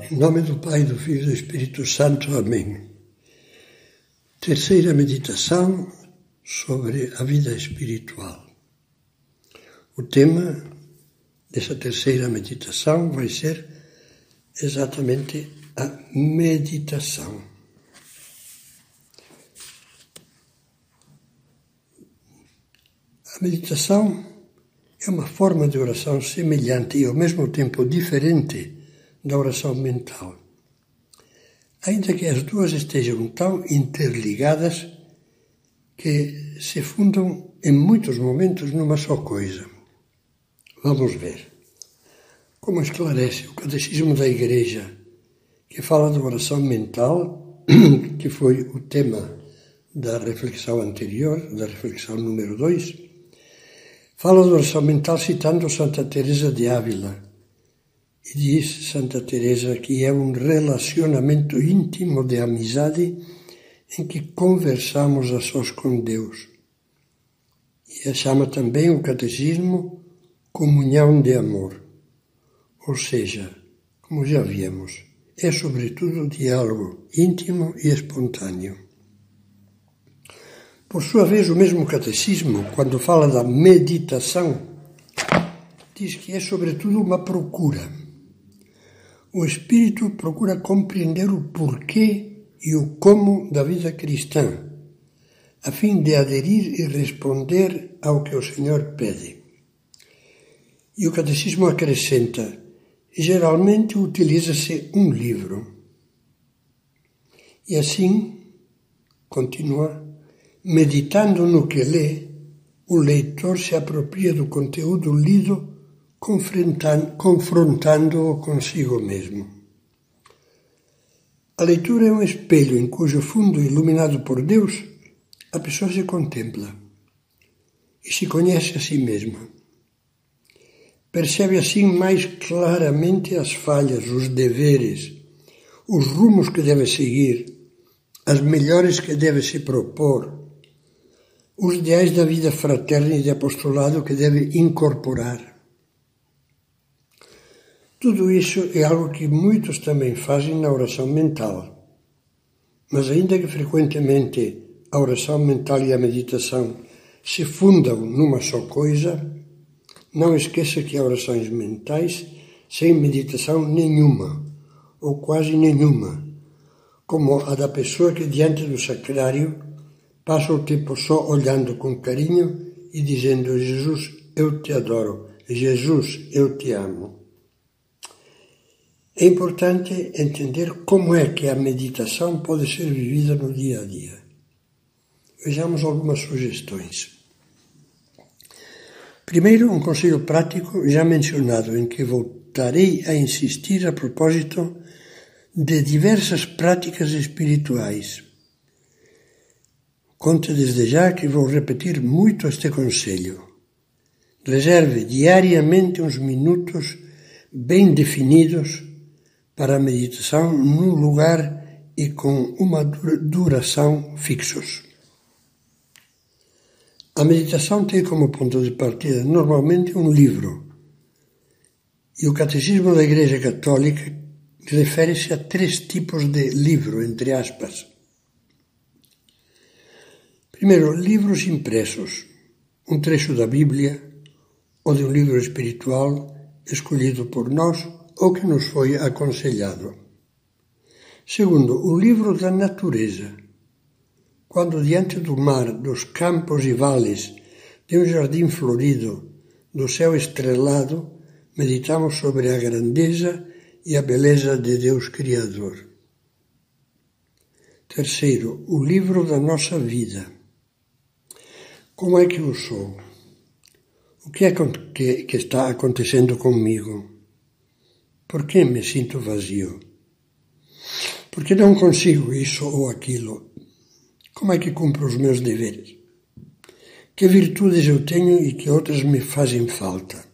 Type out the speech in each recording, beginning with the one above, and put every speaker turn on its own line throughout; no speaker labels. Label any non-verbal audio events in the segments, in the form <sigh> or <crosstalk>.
Em nome do Pai, do Filho e do Espírito Santo. Amém. Terceira meditação sobre a vida espiritual. O tema dessa terceira meditação vai ser exatamente a meditação. A meditação é uma forma de oração semelhante e ao mesmo tempo diferente da oração mental. Ainda que as duas estejam tão interligadas que se fundam em muitos momentos numa só coisa. Vamos ver. Como esclarece o Catecismo da Igreja, que fala da oração mental, <clears throat> que foi o tema da reflexão anterior, da reflexão número 2, Fala da oração mental citando Santa Teresa de Ávila. Diz Santa Teresa que é um relacionamento íntimo de amizade em que conversamos a sós com Deus. E chama também o catecismo comunhão de amor. Ou seja, como já vimos, é sobretudo diálogo íntimo e espontâneo. Por sua vez, o mesmo catecismo, quando fala da meditação, diz que é sobretudo uma procura. O espírito procura compreender o porquê e o como da vida cristã, a fim de aderir e responder ao que o Senhor pede. E o catecismo acrescenta: geralmente utiliza-se um livro. E assim, continua, Meditando no que lê, o leitor se apropria do conteúdo lido, confrontando-o consigo mesmo. A leitura é um espelho em cujo fundo, iluminado por Deus, a pessoa se contempla e se conhece a si mesma. Percebe assim mais claramente as falhas, os deveres, os rumos que deve seguir, as melhores que deve se propor, os ideais da vida fraterna e de apostolado que deve incorporar. Tudo isso é algo que muitos também fazem na oração mental. Mas, ainda que frequentemente a oração mental e a meditação se fundam numa só coisa, não esqueça que há orações mentais sem meditação nenhuma, ou quase nenhuma, como a da pessoa que diante do sacrário Passa o tempo só olhando com carinho e dizendo: Jesus, eu te adoro. Jesus, eu te amo. É importante entender como é que a meditação pode ser vivida no dia a dia. Vejamos algumas sugestões. Primeiro, um conselho prático já mencionado, em que voltarei a insistir a propósito de diversas práticas espirituais Conte desde já que vou repetir muito este conselho. Reserve diariamente uns minutos bem definidos para a meditação num lugar e com uma duração fixos. A meditação tem como ponto de partida normalmente um livro. E o Catecismo da Igreja Católica refere-se a três tipos de livro, entre aspas. Primeiro, livros impressos, um trecho da Bíblia ou de um livro espiritual escolhido por nós ou que nos foi aconselhado. Segundo, o livro da natureza. Quando diante do mar, dos campos e vales, de um jardim florido, do céu estrelado, meditamos sobre a grandeza e a beleza de Deus Criador. Terceiro, o livro da nossa vida. Como é que eu sou? O que é que está acontecendo comigo? Por que me sinto vazio? Por que não consigo isso ou aquilo? Como é que cumpro os meus deveres? Que virtudes eu tenho e que outras me fazem falta?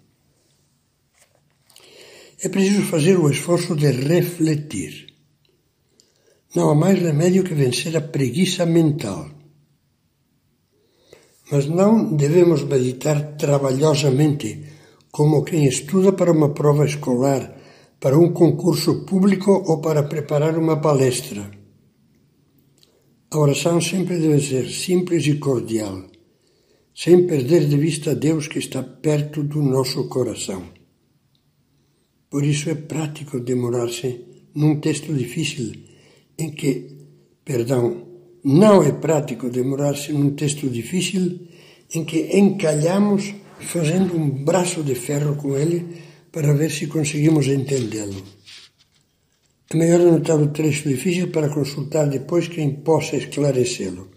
É preciso fazer o esforço de refletir. Não há mais remédio que vencer a preguiça mental mas não devemos meditar trabalhosamente como quem estuda para uma prova escolar, para um concurso público ou para preparar uma palestra. A oração sempre deve ser simples e cordial, sem perder de vista Deus que está perto do nosso coração. Por isso é prático demorar-se num texto difícil em que, perdão, não é prático demorar-se num texto difícil em que encalhamos fazendo um braço de ferro com ele para ver se conseguimos entendê-lo. É melhor anotar o trecho difícil para consultar depois quem possa esclarecê-lo.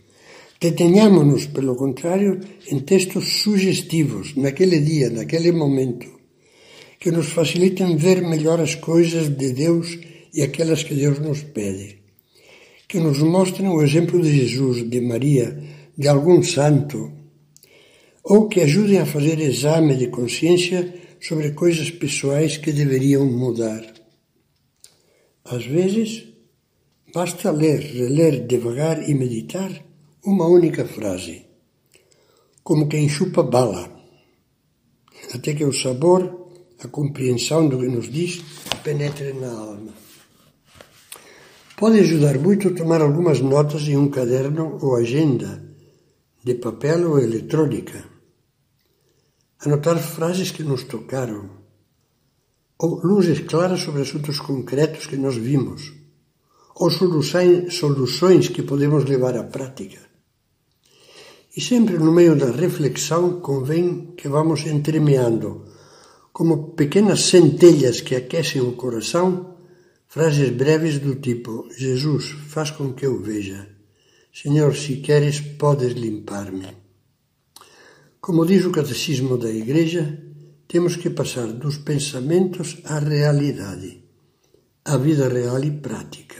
Detenhamos-nos, pelo contrário, em textos sugestivos, naquele dia, naquele momento, que nos facilitem ver melhor as coisas de Deus e aquelas que Deus nos pede. Que nos mostrem o exemplo de Jesus, de Maria, de algum santo, ou que ajudem a fazer exame de consciência sobre coisas pessoais que deveriam mudar. Às vezes, basta ler, reler devagar e meditar uma única frase, como quem chupa bala, até que o sabor, a compreensão do que nos diz, penetre na alma. Pode ajudar muito tomar algumas notas em um caderno ou agenda, de papel ou eletrônica anotar frases que nos tocaram, ou luzes claras sobre assuntos concretos que nós vimos, ou soluções que podemos levar à prática. E sempre no meio da reflexão convém que vamos entremeando, como pequenas centelhas que aquecem o coração, frases breves do tipo: Jesus, faz com que eu veja. Senhor, se queres, podes limpar-me. Como diz o Catecismo da Igreja, temos que passar dos pensamentos à realidade, à vida real e prática,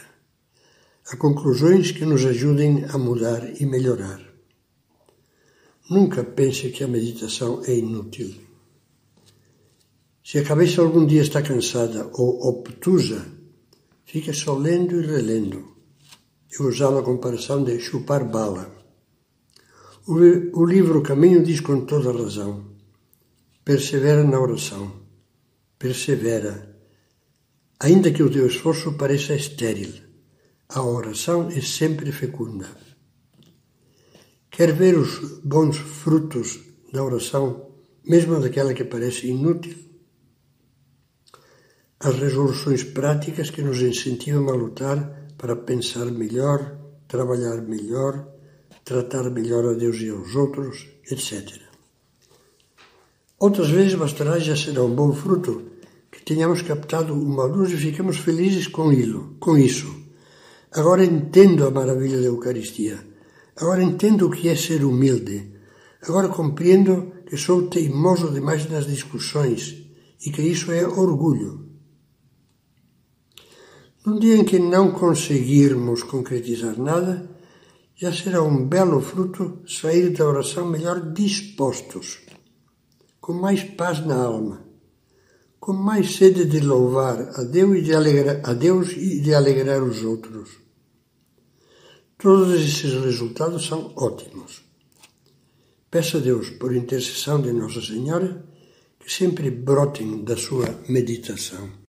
a conclusões que nos ajudem a mudar e melhorar. Nunca pense que a meditação é inútil. Se a cabeça algum dia está cansada ou obtusa, fique só lendo e relendo. Eu usava a comparação de chupar bala. O livro Caminho diz com toda razão: persevera na oração, persevera. Ainda que o teu esforço pareça estéril, a oração é sempre fecunda. Quer ver os bons frutos da oração, mesmo daquela que parece inútil? As resoluções práticas que nos incentivam a lutar para pensar melhor, trabalhar melhor, tratar melhor a Deus e aos outros, etc. Outras vezes bastará já será um bom fruto que tenhamos captado uma luz e ficamos felizes com, isso. Agora entendo a maravilha da Eucaristia. Agora entendo o que é ser humilde. Agora compreendo que sou teimoso demais nas discussões e que isso é orgulho. Num dia em que não conseguirmos concretizar nada, já será um belo fruto sair da oração melhor dispostos, com mais paz na alma, com mais sede de louvar a Deus e de alegrar, a Deus e de alegrar os outros. Todos esses resultados são ótimos. Peço a Deus, por intercessão de Nossa Senhora, que sempre brotem da sua meditação.